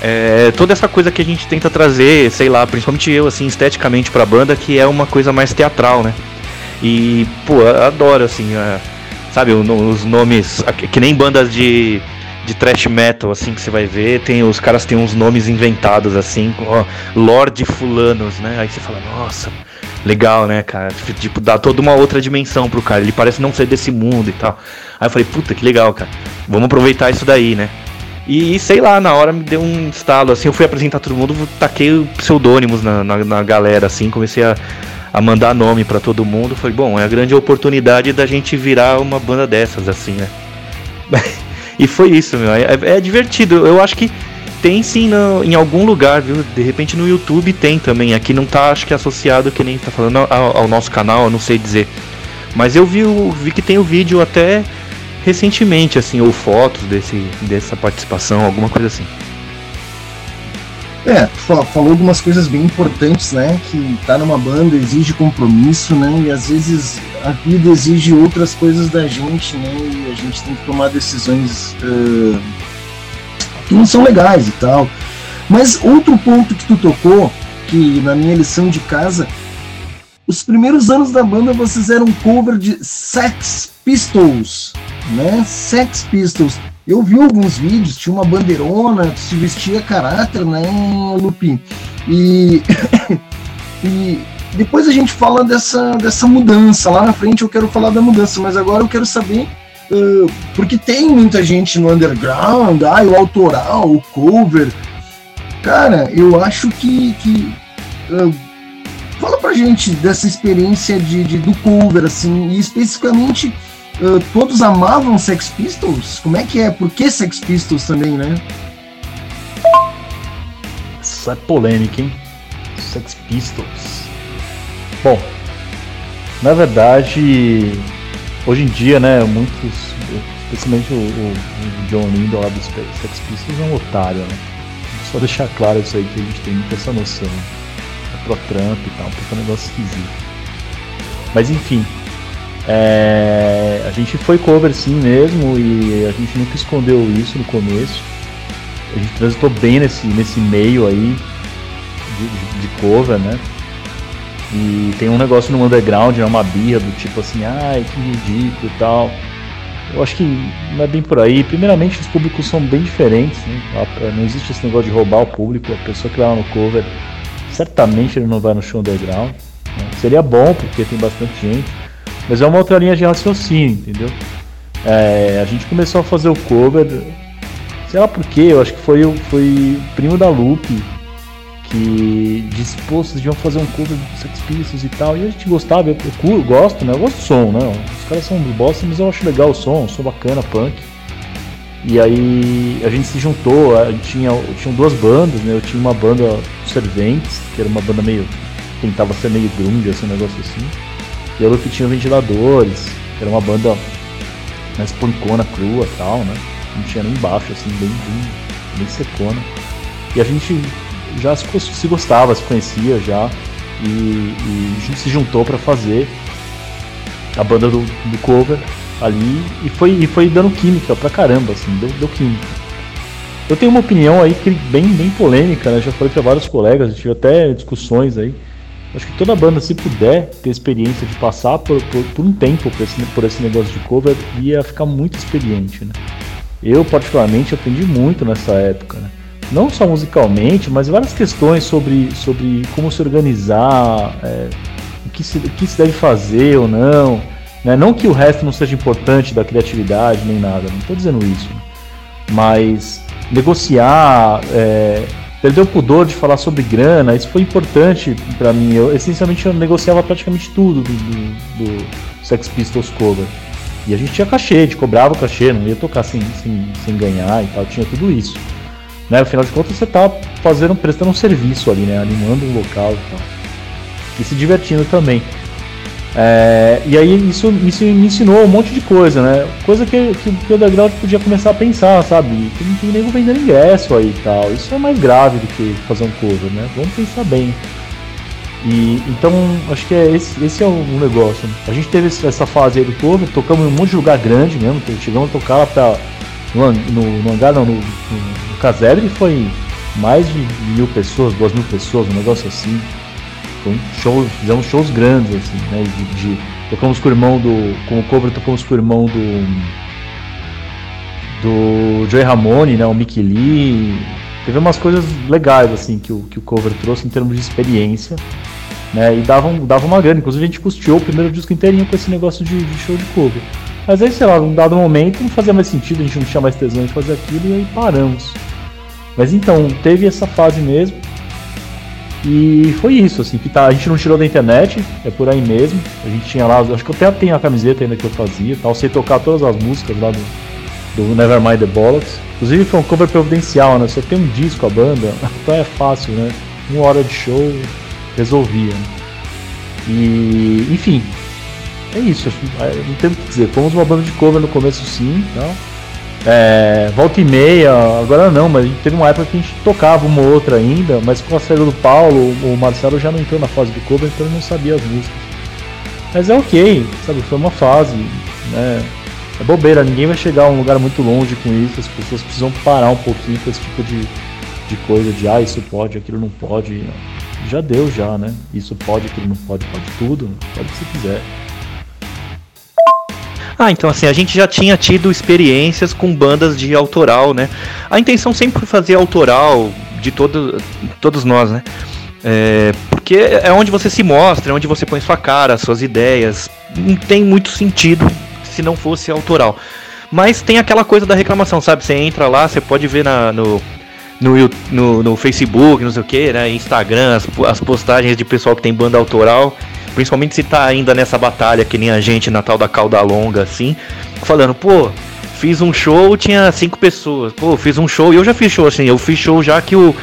É, toda essa coisa que a gente tenta trazer, sei lá, principalmente eu, assim, esteticamente pra banda, que é uma coisa mais teatral, né? E, pô, adoro, assim, a- sabe, os nomes, que nem bandas de, de trash metal, assim, que você vai ver, tem, os caras têm uns nomes inventados, assim, ó, Lorde Fulanos, né? Aí você fala, nossa, legal, né, cara? Tipo, dá toda uma outra dimensão pro cara, ele parece não ser desse mundo e tal. Aí eu falei, puta, que legal, cara, vamos aproveitar isso daí, né? E sei lá, na hora me deu um estalo, assim, eu fui apresentar todo mundo, taquei pseudônimos na, na, na galera, assim, comecei a, a mandar nome pra todo mundo. Falei, bom, é a grande oportunidade da gente virar uma banda dessas, assim, né? *laughs* E foi isso, meu. É, é divertido. Eu acho que tem sim no, em algum lugar, viu? De repente no YouTube tem também. Aqui não tá, acho que associado, que nem tá falando, ao, ao nosso canal, eu não sei dizer. Mas eu vi, vi que tem o vídeo até recentemente, assim, ou fotos desse, dessa participação, alguma coisa assim. É, falou algumas coisas bem importantes, né? Que tá numa banda exige compromisso, né? E às vezes a vida exige outras coisas da gente, né? E a gente tem que tomar decisões uh, que não são legais e tal. Mas outro ponto que tu tocou, que na minha lição de casa, os primeiros anos da banda vocês eram cover de Sex Pistols, né? Sex Pistols. Eu vi alguns vídeos, tinha uma bandeirona, se vestia caráter, né, Lupin? E, *coughs* e depois a gente fala dessa, dessa mudança. Lá na frente eu quero falar da mudança, mas agora eu quero saber. Uh, porque tem muita gente no underground, ah, o autoral, o cover. Cara, eu acho que. que uh, fala pra gente dessa experiência de, de, do cover, assim, e especificamente uh, todos amavam Sex Pistols? Como é que é? Por que Sex Pistols também, né? Essa é polêmica, hein? Sex Pistols. Bom, na verdade, hoje em dia, né, muitos, especialmente o, o, o John Lindo lá dos Sex Pistols é um otário, né? Só deixar claro isso aí que a gente tem muita essa noção. É pro Trump e tal, porque é um negócio esquisito. Mas enfim, é, a gente foi cover sim mesmo e a gente nunca escondeu isso no começo. A gente transitou bem nesse, nesse meio aí de, de, cover, né? E tem um negócio no underground, né, uma birra do tipo assim, ai que ridículo e tal. Eu acho que não é bem por aí. Primeiramente, os públicos são bem diferentes. Né? Não existe esse negócio de roubar o público. A pessoa que vai lá no cover, certamente ele não vai no show underground. Né? Seria bom, porque tem bastante gente. Mas é uma outra linha de raciocínio, entendeu? É, a gente começou a fazer o cover, sei lá porquê, eu acho que foi, foi o primo da Lupe que disse, pô, vocês fazer um cover de Sex Pistols e tal. E a gente gostava, eu, eu gosto, né? Eu gosto do som, né? Os caras são do bosta, mas eu acho legal o som, o som bacana, punk. E aí a gente se juntou, tinha, tinha duas bandas, né? Eu tinha uma banda Serventes, que era uma banda meio. tentava ser meio grunge, assim, um negócio assim. Eu que tinha ventiladores, era uma banda mais pancona, crua tal, né? Não tinha nem baixo, assim, bem, bem, bem secona. E a gente já se, se gostava, se conhecia já. E, e a gente se juntou para fazer a banda do, do, cover ali e foi, e foi dando química pra caramba, assim, deu, deu química. Eu tenho uma opinião aí que bem, bem polêmica, né? Já falei para vários colegas, tive até discussões aí Acho que toda banda, se puder ter experiência de passar por, por, por um tempo por esse, por esse negócio de cover, ia ficar muito experiente, né? Eu, particularmente, aprendi muito nessa época, né? Não só musicalmente, mas várias questões sobre, sobre como se organizar, é, o, que se, o que se deve fazer ou não. Né? Não que o resto não seja importante da criatividade nem nada, não estou dizendo isso. Né? Mas negociar, é, perdeu o pudor de falar sobre grana, isso foi importante para mim. Eu essencialmente eu negociava praticamente tudo do, do, do, Sex Pistols cover. E a gente tinha cachê, a gente cobrava o cachê, não ia tocar sem, sem, sem ganhar e tal, tinha tudo isso. Né? Afinal de contas você tá fazendo, prestando um serviço ali, né? Animando um local e tal. E se divertindo também. É, e aí isso, isso me ensinou um monte de coisa, né? Coisa que, que, que o underground podia começar a pensar, sabe? Tem, tem nego vendendo ingresso aí e tal. Isso é mais grave do que fazer um cover, né? Vamos pensar bem. E, então, acho que é esse, esse é o negócio. A gente teve essa fase aí do cover, tocamos em um monte de lugar grande mesmo, chegamos a tocar lá pra. No, no, no não, no, no, no casebre foi mais de mil pessoas, duas mil pessoas, um negócio assim. Fizemos shows grandes, assim, né? De, de, tocamos com o irmão do. Com o cover tocamos com o irmão do. Do Joey Ramone, né? O Mickey Lee. Teve umas coisas legais, assim, que o, que o cover trouxe em termos de experiência. Né, e dava, dava uma grana. Inclusive a gente custeou o primeiro disco inteirinho com esse negócio de, de show de cover. Mas aí, sei lá, num dado momento não fazia mais sentido, a gente não tinha mais tesão de fazer aquilo e aí paramos. Mas então, teve essa fase mesmo. E foi isso, assim, que tá, a gente não tirou da internet, é por aí mesmo. A gente tinha lá, acho que eu até tenho a camiseta ainda que eu fazia, tal, sei tocar todas as músicas lá do, do Nevermind the Bollocks. Inclusive foi um cover providencial, né? Só tem um disco a banda, *laughs* então é fácil, né? Uma hora de show resolvia. Né? E, enfim, é isso. Não tem o que dizer. Fomos uma banda de cover no começo, sim. Então, é, volta e meia, agora não, mas teve uma época que a gente tocava uma ou outra ainda, mas com a saída do Paulo, o Marcelo já não entrou na fase do cover, então ele não sabia as músicas. Mas é ok, sabe? Foi uma fase, né? É bobeira, ninguém vai chegar a um lugar muito longe com isso, as pessoas precisam parar um pouquinho com esse tipo de, de coisa, de ah, isso pode, aquilo não pode. Já deu já, né? Isso pode, aquilo não pode, pode tudo, pode o que você quiser. Ah, então assim, a gente já tinha tido experiências com bandas de autoral, né? A intenção sempre foi fazer autoral de todo, todos nós, né? É, porque é onde você se mostra, é onde você põe sua cara, suas ideias. Não tem muito sentido se não fosse autoral. Mas tem aquela coisa da reclamação, sabe? Você entra lá, você pode ver na, no, no, no, no Facebook, não sei o que, né? Instagram, as, as postagens de pessoal que tem banda autoral. Principalmente se tá ainda nessa batalha que nem a gente na tal da cauda longa, assim. Falando, pô, fiz um show, tinha cinco pessoas. Pô, fiz um show, e eu já fiz show assim, eu fiz show já que o,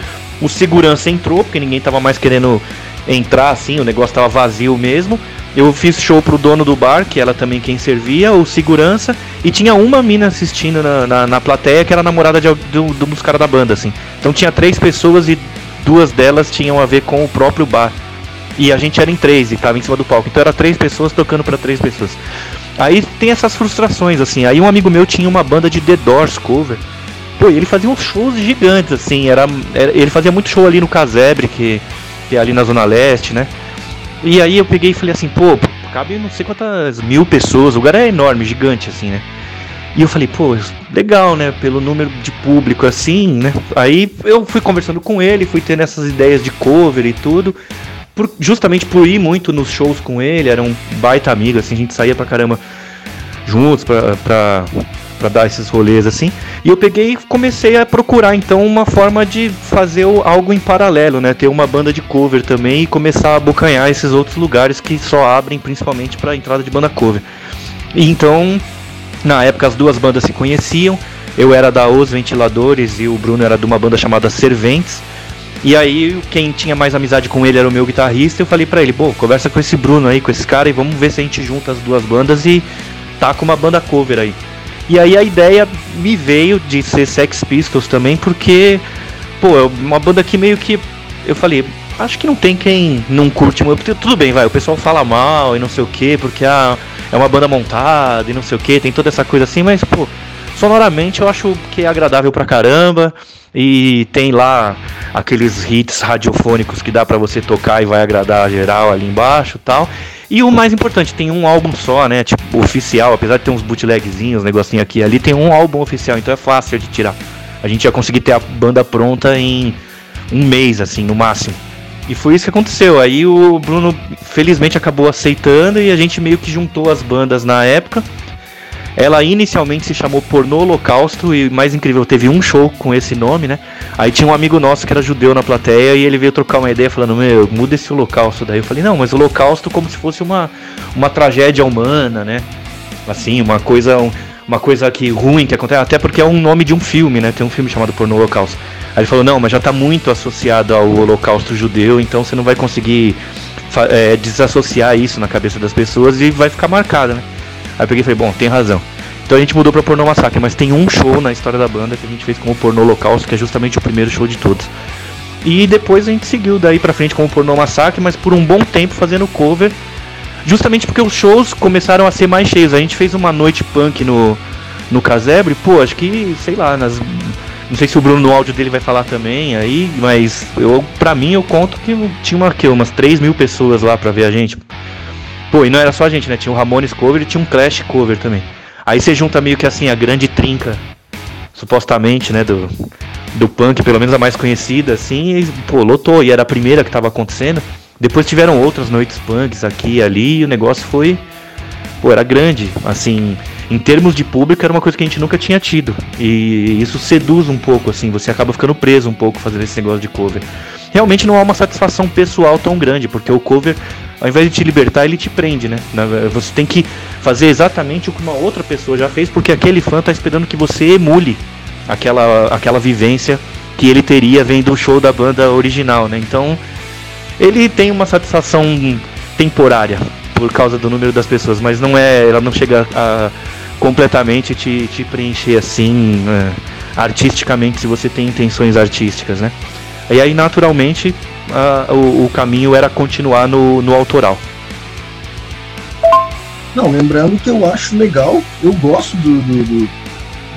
o segurança entrou, porque ninguém tava mais querendo entrar assim, o negócio tava vazio mesmo. Eu fiz show pro dono do bar, que ela também quem servia, o segurança, e tinha uma mina assistindo na, na, na plateia que era namorada de, do, dos caras da banda, assim. Então tinha três pessoas e duas delas tinham a ver com o próprio bar. E a gente era em três e tava em cima do palco. Então era três pessoas tocando para três pessoas. Aí tem essas frustrações, assim. Aí um amigo meu tinha uma banda de The Doors cover. Pô, ele fazia uns shows gigantes, assim. Era, era ele fazia muito show ali no Casebre, que, que é ali na Zona Leste, né? E aí eu peguei e falei assim, pô, cabe não sei quantas mil pessoas, o lugar é enorme, gigante assim, né? E eu falei, pô, legal, né? Pelo número de público assim, né? Aí eu fui conversando com ele, fui tendo essas ideias de cover e tudo. Por, justamente por ir muito nos shows com ele, era um baita amigo, assim, a gente saía pra caramba juntos pra, pra para dar esses rolês assim. E eu peguei e comecei a procurar então uma forma de fazer algo em paralelo, né? Ter uma banda de cover também e começar a abocanhar esses outros lugares que só abrem principalmente para entrada de banda cover. E então, na época as duas bandas se conheciam. Eu era da Os Ventiladores e o Bruno era de uma banda chamada Serventes. E aí, quem tinha mais amizade com ele era o meu guitarrista. Eu falei para ele: pô, conversa com esse Bruno aí, com esse cara, e vamos ver se a gente junta as duas bandas e tá com uma banda cover aí. E aí a ideia me veio de ser Sex Pistols também, porque, pô, é uma banda que meio que. Eu falei, acho que não tem quem não curte muito. Tudo bem, vai, o pessoal fala mal e não sei o que, porque ah, é uma banda montada e não sei o que, tem toda essa coisa assim, mas, pô, sonoramente eu acho que é agradável pra caramba. E tem lá aqueles hits radiofônicos que dá para você tocar e vai agradar geral ali embaixo tal. E o mais importante, tem um álbum só, né? Tipo, oficial, apesar de ter uns bootlegzinhos, negocinho aqui ali, tem um álbum oficial, então é fácil de tirar. A gente ia conseguir ter a banda pronta em um mês, assim, no máximo. E foi isso que aconteceu. Aí o Bruno felizmente acabou aceitando e a gente meio que juntou as bandas na época. Ela inicialmente se chamou Porno Holocausto e mais incrível, teve um show com esse nome, né? Aí tinha um amigo nosso que era judeu na plateia e ele veio trocar uma ideia falando: Meu, muda esse holocausto. Daí eu falei: Não, mas holocausto como se fosse uma, uma tragédia humana, né? Assim, uma coisa. uma coisa que ruim que acontece, até porque é um nome de um filme, né? Tem um filme chamado Porno Holocausto. Aí ele falou: Não, mas já tá muito associado ao holocausto judeu, então você não vai conseguir é, desassociar isso na cabeça das pessoas e vai ficar marcado, né? Aí eu peguei e falei, bom, tem razão. Então a gente mudou pra Pornô Massacre, mas tem um show na história da banda que a gente fez como Pornô Holocausto, que é justamente o primeiro show de todos. E depois a gente seguiu daí pra frente como Pornô Massacre, mas por um bom tempo fazendo cover, justamente porque os shows começaram a ser mais cheios. A gente fez uma noite punk no, no Casebre, pô, acho que, sei lá, nas. Não sei se o Bruno no áudio dele vai falar também aí, mas eu, pra mim eu conto que tinha uma, que, umas 3 mil pessoas lá pra ver a gente. Pô, e não era só a gente, né? Tinha um Ramones cover e tinha um Clash cover também. Aí você junta meio que assim a grande trinca, supostamente, né, do, do punk, pelo menos a mais conhecida, assim, e, pô, lotou. E era a primeira que tava acontecendo. Depois tiveram outras noites punks aqui e ali, e o negócio foi. Pô, era grande. Assim, em termos de público, era uma coisa que a gente nunca tinha tido. E isso seduz um pouco, assim, você acaba ficando preso um pouco fazendo esse negócio de cover. Realmente não há uma satisfação pessoal tão grande, porque o cover, ao invés de te libertar, ele te prende, né? Você tem que fazer exatamente o que uma outra pessoa já fez, porque aquele fã tá esperando que você emule aquela, aquela vivência que ele teria vendo o show da banda original, né? Então, ele tem uma satisfação temporária por causa do número das pessoas, mas não é, ela não chega a completamente te, te preencher assim é, artisticamente se você tem intenções artísticas, né? E aí naturalmente o, o, caminho era continuar no, no autoral. Não, lembrando que eu acho legal, eu gosto do, do, do,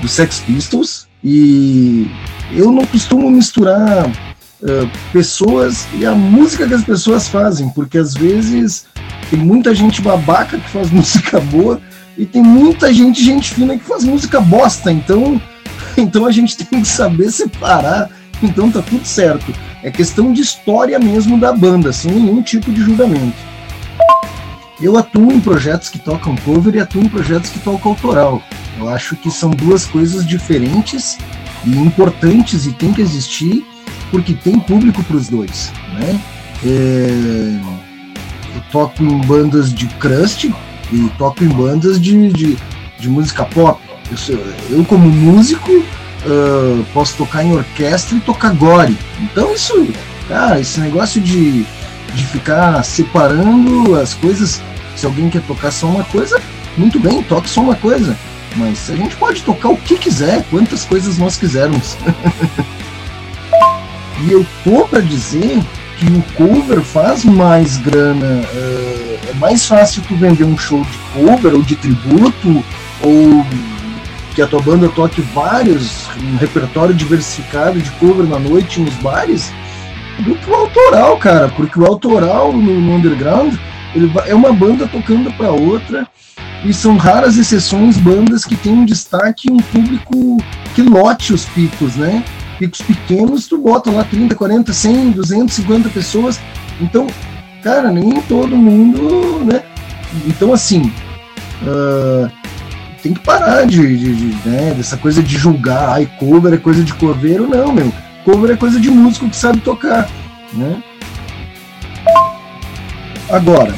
do Sex Pistols e eu não costumo misturar uh, pessoas e a música que as pessoas fazem, porque às vezes tem muita gente babaca que faz *laughs* música boa e tem muita gente, gente fina que faz música bosta. Então, *laughs* então a gente tem que saber separar. *laughs* Então tá tudo certo. É questão de história mesmo da banda, sem nenhum tipo de julgamento. Eu atuo em projetos que tocam cover e atuo em projetos que tocam autoral. Eu acho que são duas coisas diferentes e importantes e tem que existir porque tem público para os dois, né? É... Eu toco em bandas de crust e toco em bandas de, de, de música pop. Eu, eu como músico, uh, posso tocar em orquestra e tocar gore. Então isso, cara, esse negócio de, de ficar separando as coisas, se alguém quer tocar só uma coisa, muito bem, toque só uma coisa. Mas a gente pode tocar o que quiser, quantas coisas nós quisermos. *laughs* e eu tô para dizer que o cover faz mais grana. Uh, é mais fácil tu vender um show de cover ou de tributo, ou que a tua banda toque vários, um repertório diversificado de cover na noite nos bares, do que o autoral, cara. Porque o autoral no, no underground ele é uma banda tocando para outra e são raras exceções bandas que têm um destaque um público que lote os picos, né? Picos pequenos, tu bota lá 30, 40, 100, 250 pessoas. Então, cara, nem todo mundo, né? Então, assim, uh, tem que parar de, de, de né, dessa coisa de julgar, ai, cover é coisa de coveiro, não, meu. Cover é coisa de músico que sabe tocar, né? Agora,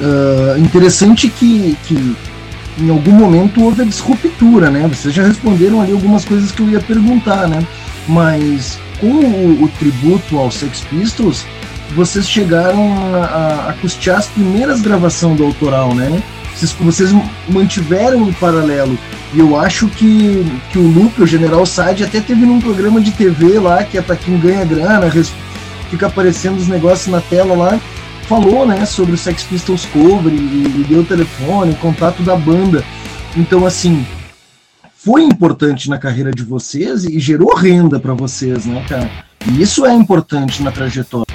uh, interessante que, que em algum momento houve a disruptura, né? Vocês já responderam ali algumas coisas que eu ia perguntar, né? Mas com o, o tributo aos Sex Pistols, vocês chegaram a, a, custear as primeiras gravações do autoral, né? Vocês, vocês mantiveram em paralelo. E eu acho que, que o Lupe, o General Sade, até teve num programa de TV lá, que é pra quem ganha grana, fica aparecendo os negócios na tela lá, falou né, sobre o Sex Pistols cover e, e deu o telefone, o contato da banda. Então, assim, foi importante na carreira de vocês e gerou renda para vocês, né, cara? E isso é importante na trajetória.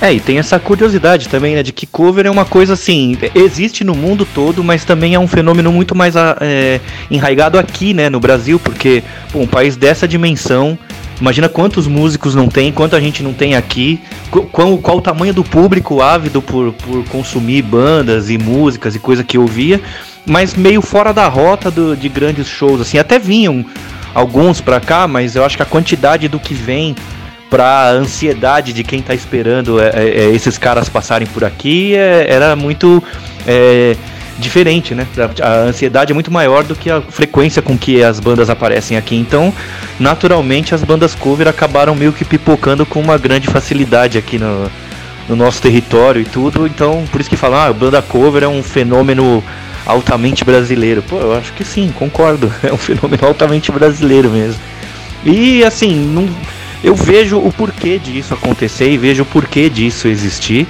É, e tem essa curiosidade também, né, de que cover é uma coisa assim, existe no mundo todo, mas também é um fenômeno muito mais ah, é, enraigado aqui, né, no Brasil, porque pô, um país dessa dimensão, imagina quantos músicos não tem, quanta gente não tem aqui, qual, qual o tamanho do público ávido por, por consumir bandas e músicas e coisa que ouvia, mas meio fora da rota do, de grandes shows, assim, até vinham alguns pra cá, mas eu acho que a quantidade do que vem pra ansiedade de quem tá esperando é, é, é esses caras passarem por aqui é, era muito é, diferente, né? A ansiedade é muito maior do que a frequência com que as bandas aparecem aqui. Então, naturalmente, as bandas cover acabaram meio que pipocando com uma grande facilidade aqui no, no nosso território e tudo. Então, por isso que falam, ah, a banda cover é um fenômeno altamente brasileiro. Pô, eu acho que sim, concordo. *laughs* É um fenômeno altamente brasileiro mesmo. E assim, não eu vejo o porquê disso acontecer e vejo o porquê disso existir.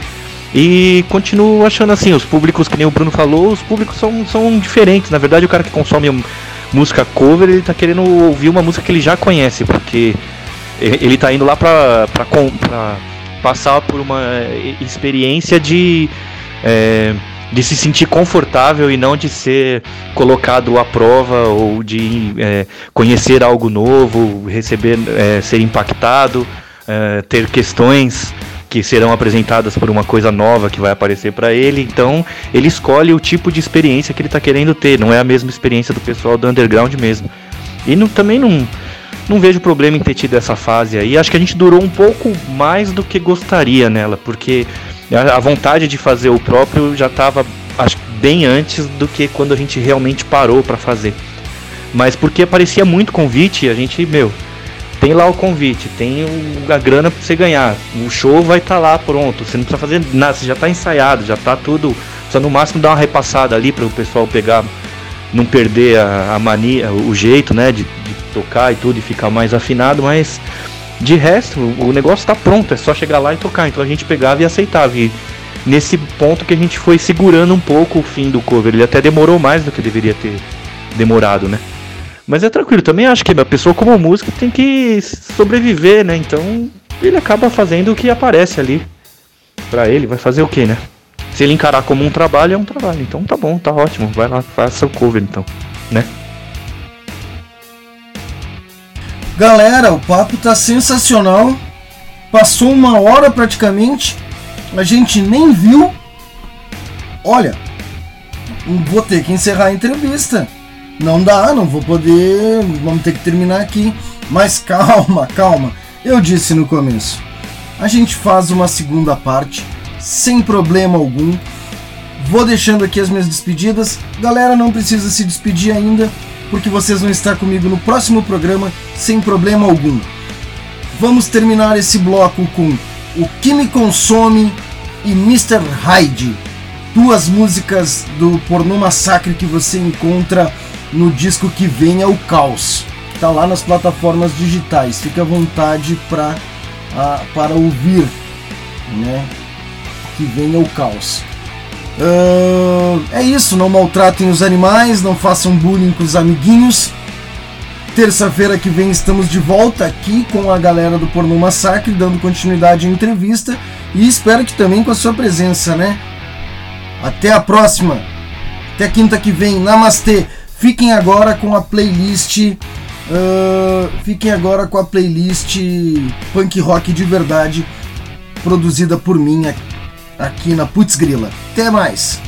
E continuo achando assim, os públicos, que nem o Bruno falou, os públicos são, são diferentes. Na verdade, o cara que consome música cover, ele tá querendo ouvir uma música que ele já conhece, porque ele tá indo lá pra, pra, pra passar por uma experiência de. É, de se sentir confortável e não de ser colocado à prova ou de é, conhecer algo novo, receber, é, ser impactado, é, ter questões que serão apresentadas por uma coisa nova que vai aparecer para ele. Então ele escolhe o tipo de experiência que ele está querendo ter. Não é a mesma experiência do pessoal do underground mesmo. E não, também não não vejo problema em ter tido essa fase aí. Acho que a gente durou um pouco mais do que gostaria nela, porque a vontade de fazer o próprio já estava bem antes do que quando a gente realmente parou para fazer. Mas porque aparecia muito convite, a gente, meu, tem lá o convite, tem o, a grana para você ganhar. O show vai estar tá lá pronto. Você não precisa fazer nada, você já está ensaiado, já está tudo. Só no máximo dar uma repassada ali para o pessoal pegar, não perder a, a, mania, o jeito, né, de, de, tocar e tudo e ficar mais afinado. Mas de resto, o negócio está pronto, é só chegar lá e tocar. Então a gente pegava e aceitava. E nesse ponto que a gente foi segurando um pouco o fim do cover. Ele até demorou mais do que deveria ter demorado, né? Mas é tranquilo, também acho que a pessoa como músico tem que sobreviver, né? Então ele acaba fazendo o que aparece ali para ele, vai fazer o que, né? Se ele encarar como um trabalho, é um trabalho. Então tá bom, tá ótimo. Vai lá, faça o cover então, né? Galera, o papo tá sensacional. Passou uma hora praticamente. A gente nem viu. Olha, vou ter que encerrar a entrevista. Não dá, não vou poder. Vamos ter que terminar aqui. Mas calma, *laughs* calma. Eu disse no começo. A gente faz uma segunda parte sem problema algum. Vou deixando aqui as minhas despedidas. Galera, não precisa se despedir ainda, porque vocês vão estar comigo no próximo programa sem problema algum. Vamos terminar esse bloco com O Que Me Consome e Mr. Hyde. Duas músicas do Pornô Massacre que você encontra no disco que vem é o Caos. Tá lá nas plataformas digitais. Fique à vontade pra, a, para ouvir, né? Que vem é o Caos. Uh, é isso, não maltratem os animais, não façam bullying com os amiguinhos. Terça-feira que vem estamos de volta aqui com a galera do Pornô Massacre, dando continuidade à entrevista e espero que também com a sua presença, né? Até a próxima! Até quinta que vem, Namastê! Fiquem agora com a playlist. Uh, fiquem agora com a playlist punk rock de verdade, produzida por mim aqui na Putz Grila. Até mais!